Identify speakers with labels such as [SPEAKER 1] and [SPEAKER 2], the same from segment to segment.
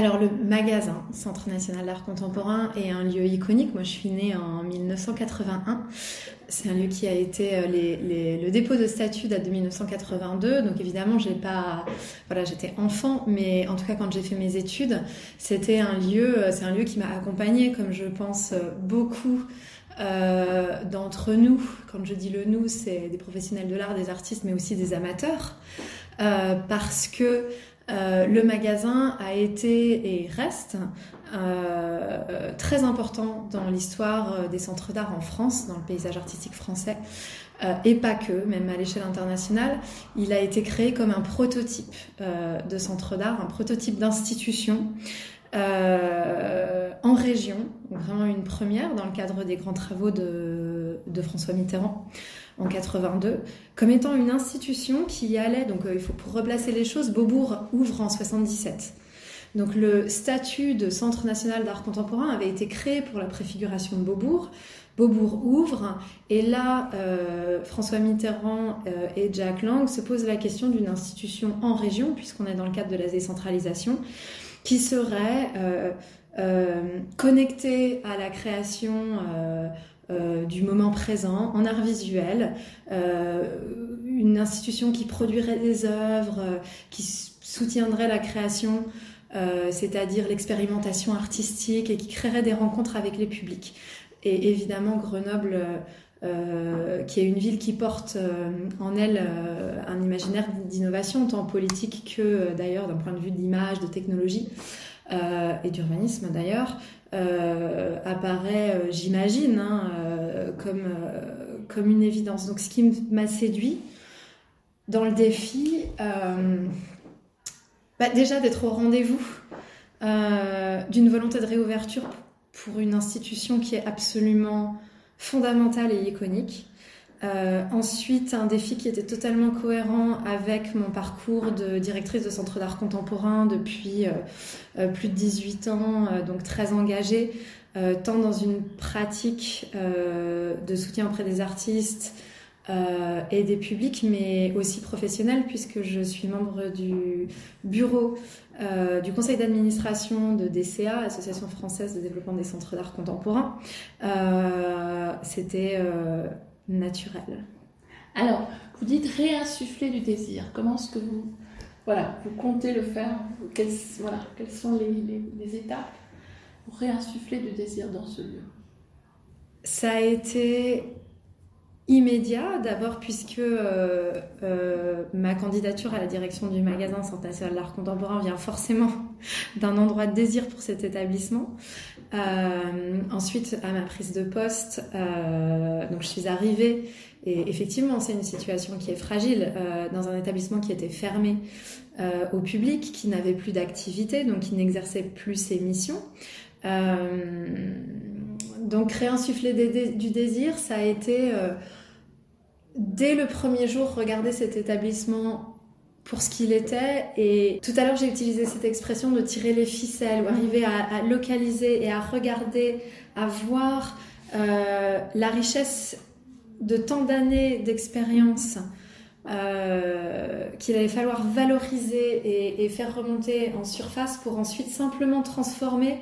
[SPEAKER 1] alors le magasin Centre national d'art contemporain est un lieu iconique. Moi je suis née en 1981. C'est un lieu qui a été euh, le dépôt de statut date de 1982. Donc évidemment j'ai pas voilà j'étais enfant, mais en tout cas quand j'ai fait mes études, c'était un lieu euh, c'est un lieu qui m'a accompagnée comme je pense euh, beaucoup d'entre nous. Quand je dis le nous, c'est des professionnels de l'art, des artistes, mais aussi des amateurs, parce que euh, le magasin a été et reste euh, très important dans l'histoire euh, des centres d'art en France, dans le paysage artistique français, et pas que, même à l'échelle internationale. Il a été créé comme un prototype de centre d'art, un prototype d'institution. en région, vraiment une première dans le cadre des grands travaux de François Mitterrand en 82, comme étant une institution qui allait, donc euh, il faut pour replacer les choses, Beaubourg ouvre en 77. Donc le statut de Centre national d'art contemporain avait été créé pour la préfiguration de Beaubourg. Beaubourg ouvre et là, euh, François Mitterrand euh, et Jack Lang se posent la question d'une institution en région, puisqu'on est dans le cadre de la décentralisation, qui serait connectée à la création euh, du moment présent en art visuel, euh, une institution qui produirait des œuvres, euh, qui soutiendrait la création, c'est-à-dire l'expérimentation artistique et qui créerait des rencontres avec les publics. Et évidemment, Grenoble, qui est une ville qui porte en elle un imaginaire d'innovation, tant politique que d'ailleurs d'un point de vue d'image, de technologie et d'urbanisme d'ailleurs, euh, apparaît, euh, j'imagine, hein, euh, comme, comme une évidence. Donc ce qui m'a séduit dans le défi, bah, déjà d'être au rendez-vous d'une volonté de réouverture pour une institution qui est absolument fondamentale et iconique. Euh, ensuite, un défi qui était totalement cohérent avec mon parcours de directrice de centre d'art contemporain depuis euh, euh, plus de 18 ans, donc très engagée, tant dans une pratique de soutien auprès des artistes et des publics, mais aussi professionnelle, puisque je suis membre du bureau du conseil d'administration de DCA, Association française de développement des centres d'art contemporain. C'était naturel.
[SPEAKER 2] Alors, vous dites réinsuffler du désir. Comment est-ce que vous, voilà, vous comptez le faire? Quelles, voilà, quelles sont les, étapes pour réinsuffler du désir dans ce lieu?
[SPEAKER 1] Ça a été immédiat, d'abord puisque euh, euh, ma candidature à la direction du magasin Centre national d'art contemporain vient forcément d'un endroit de désir pour cet établissement. Euh, ensuite, à ma prise de poste, euh, donc je suis arrivée et effectivement, c'est une situation qui est fragile euh, dans un établissement qui était fermé euh, au public, qui n'avait plus d'activité, donc qui n'exerçait plus ses missions. Euh, donc réinsuffler du désir, ça a été dès le premier jour regarder cet établissement pour ce qu'il était. Et tout à l'heure, j'ai utilisé cette expression de tirer les ficelles, ou arriver à, localiser et à regarder, à voir euh, la richesse de tant d'années d'expérience euh, qu'il allait falloir valoriser et, et, faire remonter en surface pour ensuite simplement transformer,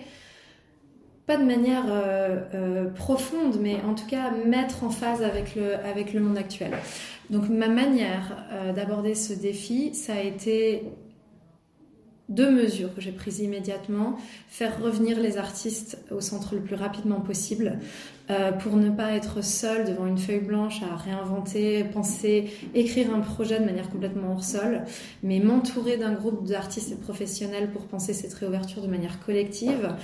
[SPEAKER 1] pas de manière euh, profonde, mais en tout cas mettre en phase avec le, avec le monde actuel. Donc ma manière euh, d'aborder ce défi, ça a été deux mesures que j'ai prises immédiatement. Faire revenir les artistes au centre le plus rapidement possible euh, pour ne pas être seul devant une feuille blanche à réinventer, penser, écrire un projet de manière complètement hors sol, mais m'entourer d'un groupe d'artistes et professionnels pour penser cette réouverture de manière collective.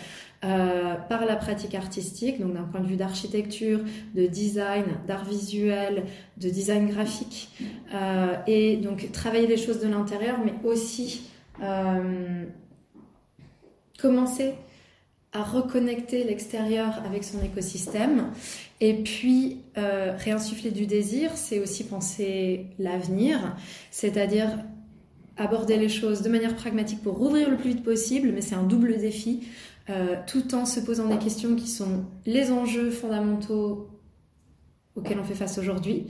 [SPEAKER 1] Euh, par la pratique artistique, donc d'un point de vue d'architecture, de design, d'art visuel, de design graphique, euh, et donc travailler les choses de l'intérieur, mais aussi euh, commencer à reconnecter l'extérieur avec son écosystème. Et puis, réinsuffler du désir, c'est aussi penser l'avenir, c'est-à-dire aborder les choses de manière pragmatique pour rouvrir le plus vite possible, mais c'est un double défi euh, tout en se posant des questions qui sont les enjeux fondamentaux auxquels on fait face aujourd'hui,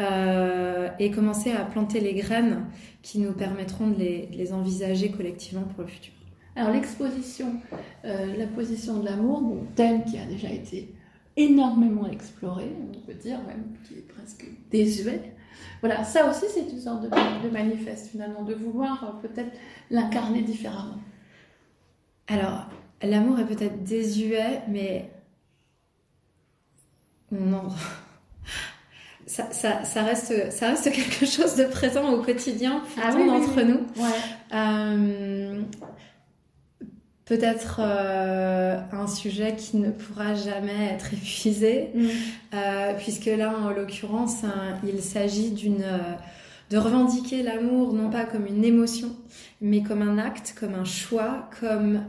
[SPEAKER 1] euh, et commencer à planter les graines qui nous permettront de les, envisager collectivement pour le futur.
[SPEAKER 2] Alors l'exposition, euh, la position de l'amour, bon, thème qui a déjà été énormément exploré, on peut dire même, qui est presque désuet. Voilà, ça aussi c'est une sorte de, de manifeste finalement, de vouloir euh, peut-être l'incarner différemment.
[SPEAKER 1] Alors, l'amour est peut-être désuet, mais non. Ça, ça, ça, reste, ça reste quelque chose de présent au quotidien pour
[SPEAKER 2] Ah oui,
[SPEAKER 1] d'entre
[SPEAKER 2] oui.
[SPEAKER 1] nous.
[SPEAKER 2] Ouais.
[SPEAKER 1] Euh, Peut-être euh, un sujet qui ne pourra jamais être épuisé,
[SPEAKER 2] Mm.
[SPEAKER 1] euh, puisque là, en l'occurrence, hein, il s'agit d'une de revendiquer l'amour non pas comme une émotion, mais comme un acte, comme un choix, comme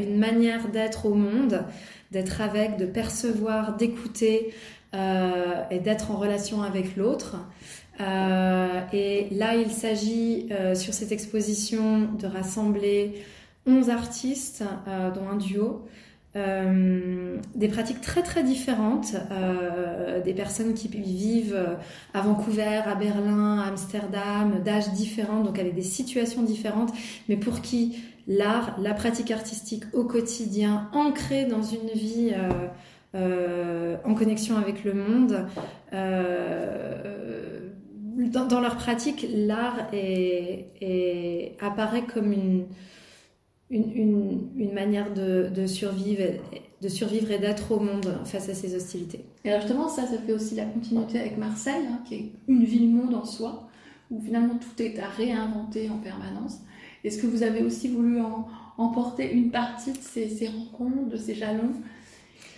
[SPEAKER 1] une manière d'être au monde, d'être avec, de percevoir, d'écouter euh, et d'être en relation avec l'autre. Euh, et là, il s'agit euh, sur cette exposition de rassembler 11 artistes, dont un duo, des pratiques très très différentes, des personnes qui vivent à Vancouver, à Berlin, à Amsterdam, d'âges différents, donc avec des situations différentes, mais pour qui l'art, la pratique artistique au quotidien, ancrée dans une vie en connexion avec le monde, euh, dans, leur pratique, l'art apparaît comme une, manière de, survivre, de survivre et d'être au monde face à ces hostilités.
[SPEAKER 2] Et alors justement, ça, ça fait aussi la continuité avec Marseille, hein, qui est une ville-monde en soi, où finalement tout est à réinventer en permanence. Est-ce que vous avez aussi voulu emporter une partie de ces rencontres, de ces jalons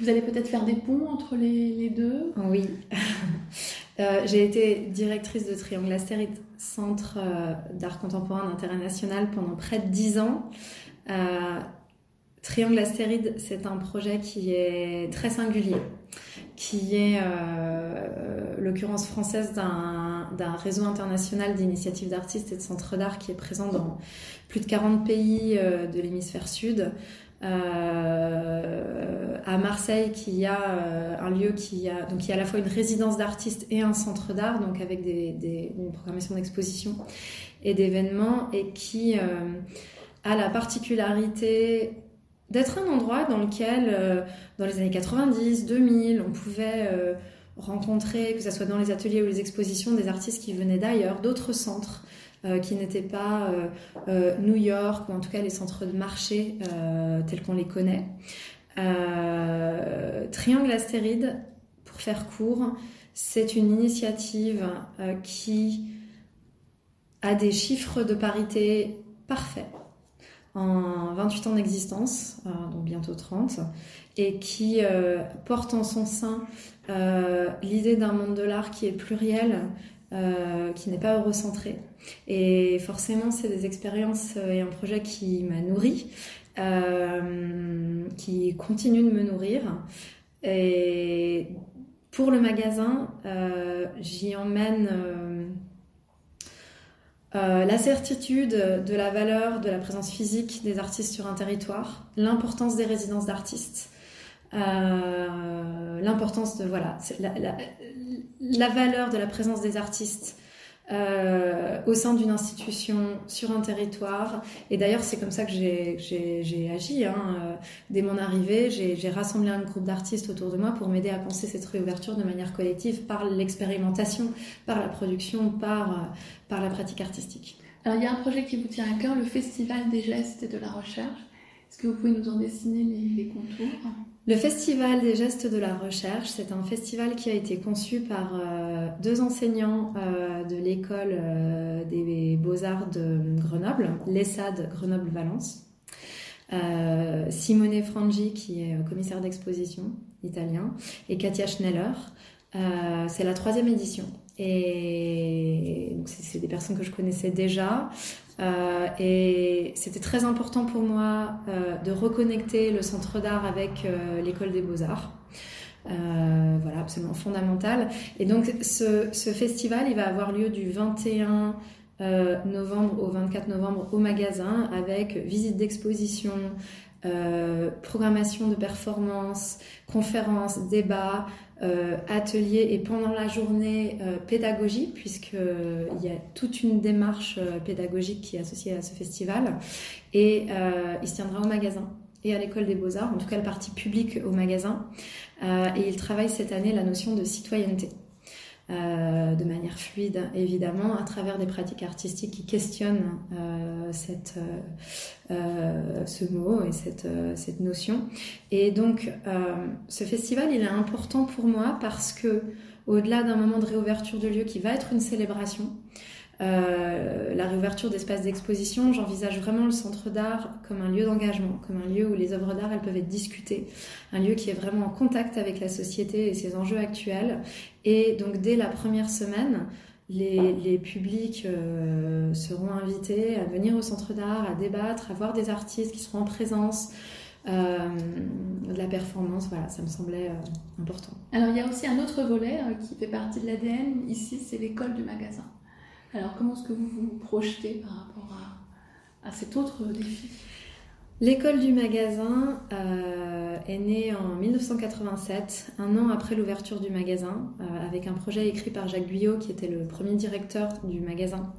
[SPEAKER 2] Vous allez peut-être faire des ponts entre les, deux
[SPEAKER 1] Oui. Euh, J'ai été directrice de Triangle Astéride, centre euh, d'art contemporain d'intérêt national pendant près de dix ans. Euh, Triangle Astéride, c'est un projet qui est très singulier, qui est l'occurrence française d'un réseau international d'initiatives d'artistes et de centres d'art qui est présent dans plus de 40 pays de l'hémisphère sud. Euh, à Marseille, qui a euh, un lieu qui a à la fois une résidence d'artistes et un centre d'art, donc avec des, une programmation d'exposition et d'événements, et qui euh, a la particularité d'être un endroit dans lequel, dans les années 90, 2000, on pouvait rencontrer, que ce soit dans les ateliers ou les expositions, des artistes qui venaient d'ailleurs, d'autres centres, euh, qui n'étaient pas euh, euh, New York, ou en tout cas les centres de marché tels qu'on les connaît. Triangle Astéride, pour faire court, c'est une initiative qui a des chiffres de parité parfaits en 28 ans d'existence, donc bientôt 30, et qui porte en son sein l'idée d'un monde de l'art qui est pluriel, euh, qui n'est pas eurocentré. Et forcément, c'est des expériences euh, et un projet qui m'a nourri, euh, qui continue de me nourrir. Et pour le magasin, j'y emmène la certitude de la valeur de la présence physique des artistes sur un territoire, l'importance des résidences d'artistes, euh, l'importance de voilà la, valeur de la présence des artistes euh, au sein d'une institution sur un territoire. Et d'ailleurs, c'est comme ça que j'ai- agi. Hein. Euh, Dès mon arrivée, j'ai j'ai rassemblé un groupe d'artistes autour de moi pour m'aider à penser cette réouverture de manière collective par l'expérimentation, par la production, par, euh, par la pratique artistique.
[SPEAKER 2] Alors il y a un projet qui vous tient à cœur, le Festival des gestes et de la recherche. Est-ce que vous pouvez nous en dessiner les, contours?
[SPEAKER 1] Le Festival des gestes de la recherche, c'est un festival qui a été conçu par euh, deux enseignants euh, de l'école euh, des beaux-arts de Grenoble, l'ESSAD Grenoble-Valence. Simone Frangi, qui est commissaire d'exposition italien, et Katia Schneller. C'est la troisième édition. Et donc, c'est des personnes que je connaissais déjà. Euh, et c'était très important pour moi euh, de reconnecter le centre d'art avec euh, l'école des beaux-arts. Voilà, absolument fondamental. Et donc ce, ce festival, il va avoir lieu du 21 novembre au 24 novembre au magasin avec visite d'exposition, programmation de performances, conférences, débats, euh, ateliers et pendant la journée euh, pédagogie, puisqu'il euh, y a toute une démarche pédagogique qui est associée à ce festival. Et il se tiendra au magasin et à l'école des beaux-arts, en tout cas la partie publique au magasin. et il travaille cette année la notion de citoyenneté. Euh, de manière fluide, évidemment, à travers des pratiques artistiques qui questionnent euh, cette, euh, ce mot et cette, cette notion. Et donc, ce festival, il est important pour moi parce que, au-delà d'un moment de réouverture de lieu qui va être une célébration, euh, la réouverture d'espaces d'exposition, j'envisage vraiment le centre d'art comme un lieu d'engagement, comme un lieu où les œuvres d'art elles peuvent être discutées, un lieu qui est vraiment en contact avec la société et ses enjeux actuels. Et donc dès la première semaine, les, les publics euh, seront invités à venir au centre d'art, à débattre, à voir des artistes qui seront en présence. Euh, de la performance, voilà, ça me semblait euh, important.
[SPEAKER 2] Alors il y a aussi un autre volet qui fait partie de l'ADN, ici c'est l'école du magasin. Alors, comment est-ce que vous vous projetez par rapport à, cet autre défi?
[SPEAKER 1] L'école du magasin euh, est née en 1987, un an après l'ouverture du magasin, euh, avec un projet écrit par Jacques Guyot, qui était le premier directeur du magasin.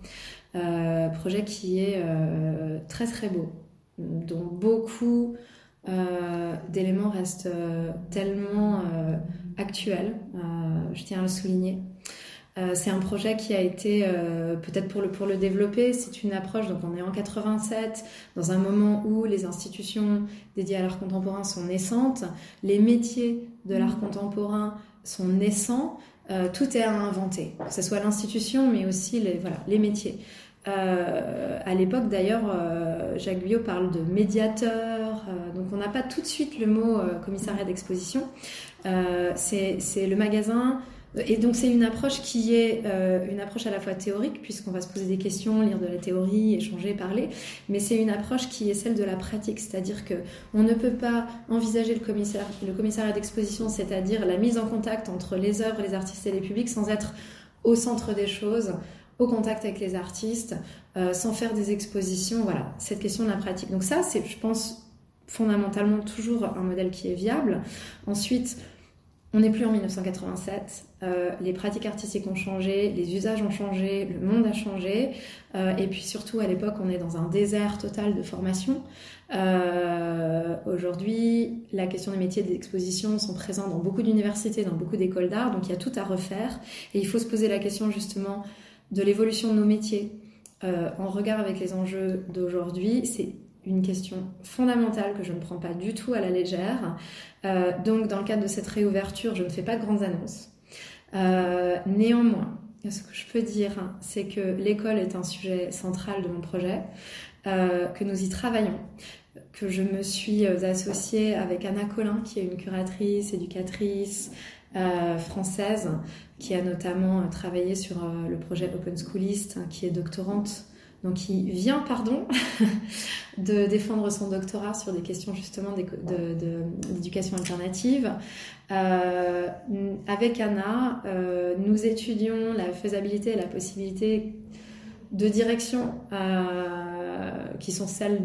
[SPEAKER 1] Euh, projet qui est très très beau, dont beaucoup d'éléments restent tellement actuels, je tiens à le souligner. Euh, c'est un projet qui a été, euh, peut-être pour le, pour le développer, c'est une approche, donc on est en 87, dans un moment où les institutions dédiées à l'art contemporain sont naissantes, les métiers de l'art contemporain sont naissants, euh, tout est à inventer, que ce soit l'institution, mais aussi les, voilà, les métiers. à l'époque, d'ailleurs, Jacques Guyot parle de médiateur, donc on n'a pas tout de suite le mot commissariat d'exposition. c'est le magasin et donc c'est une approche qui est euh, une approche à la fois théorique, puisqu'on va se poser des questions, lire de la théorie, échanger, parler, mais c'est une approche qui est celle de la pratique, c'est-à-dire que on ne peut pas envisager le, commissaire, le commissariat d'exposition, c'est-à-dire la mise en contact entre les œuvres, les artistes et les publics, sans être au centre des choses, au contact avec les artistes, euh, sans faire des expositions, voilà, cette question de la pratique. Donc ça, c'est, je pense, fondamentalement toujours un modèle qui est viable. Ensuite, on n'est plus en 1987, euh, les pratiques artistiques ont changé, les usages ont changé, le monde a changé, euh, et puis surtout à l'époque on est dans un désert total de formation. Euh, aujourd'hui, la question des métiers d'exposition sont présents dans beaucoup d'universités, dans beaucoup d'écoles d'art, donc il y a tout à refaire, et il faut se poser la question justement de l'évolution de nos métiers en regard avec les enjeux d'aujourd'hui. C'est une question fondamentale que je ne prends pas du tout à la légère. Euh, donc, dans le cadre de cette réouverture, je ne fais pas de grandes annonces. Euh, néanmoins, ce que je peux dire, c'est que l'école est un sujet central de mon projet, euh, que nous y travaillons, que je me suis associée avec Anna Collin, qui est une curatrice, éducatrice française, qui a notamment travaillé sur le projet Open Schoolist, qui est doctorante donc qui vient, pardon, de défendre son doctorat sur des questions justement d'éducation alternative. Euh, avec Anna, euh, nous étudions la faisabilité et la possibilité de direction euh, qui sont celles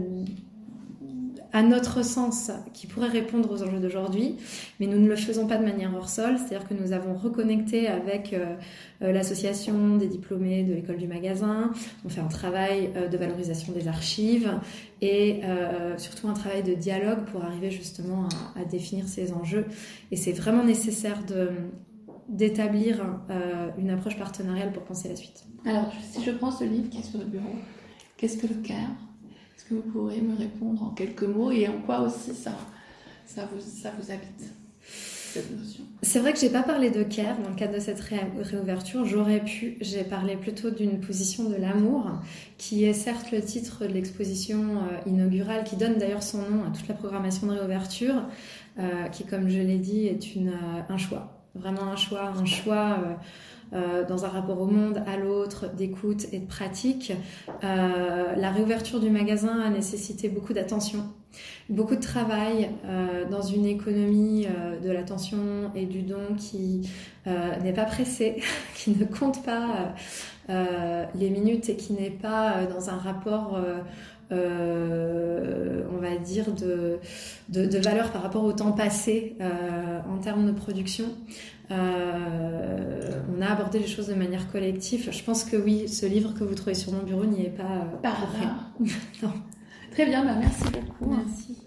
[SPEAKER 1] à notre sens, qui pourrait répondre aux enjeux d'aujourd'hui, mais nous ne le faisons pas de manière hors sol, c'est-à-dire que nous avons reconnecté avec euh, euh, l'association des diplômés de l'école du magasin, on fait un travail euh, de valorisation des archives et surtout un travail de dialogue pour arriver justement à, définir ces enjeux. Et c'est vraiment nécessaire de d'établir une approche partenariale pour penser la suite.
[SPEAKER 2] Alors, si je prends ce livre qui est sur le bureau, qu'est-ce que le CARE est-ce que vous pourrez me répondre en quelques mots et en quoi aussi ça, ça, vous, ça vous habite
[SPEAKER 1] C'est vrai que j'ai pas parlé de care dans le cadre de cette réouverture. J'aurais pu. J'ai parlé plutôt d'une position de l'amour, qui est certes le titre de l'exposition euh, inaugurale, qui donne d'ailleurs son nom à toute la programmation de réouverture, euh, qui, comme je l'ai dit, est une, euh, un choix. Vraiment un choix, un choix. Euh, dans un rapport au monde, à l'autre, d'écoute et de pratique. Euh, la réouverture du magasin a nécessité beaucoup d'attention. beaucoup de travail euh, dans une économie de l'attention et du don qui n'est pas pressée, qui ne compte pas les minutes et qui n'est pas dans un rapport, on va dire, de, de, de, valeur par rapport au temps passé en termes de production. On a abordé les choses de manière collective. Je pense que oui, ce livre que vous trouvez sur mon bureau n'y est pas
[SPEAKER 2] par rien. non. Très bien, bah merci beaucoup.
[SPEAKER 1] Merci.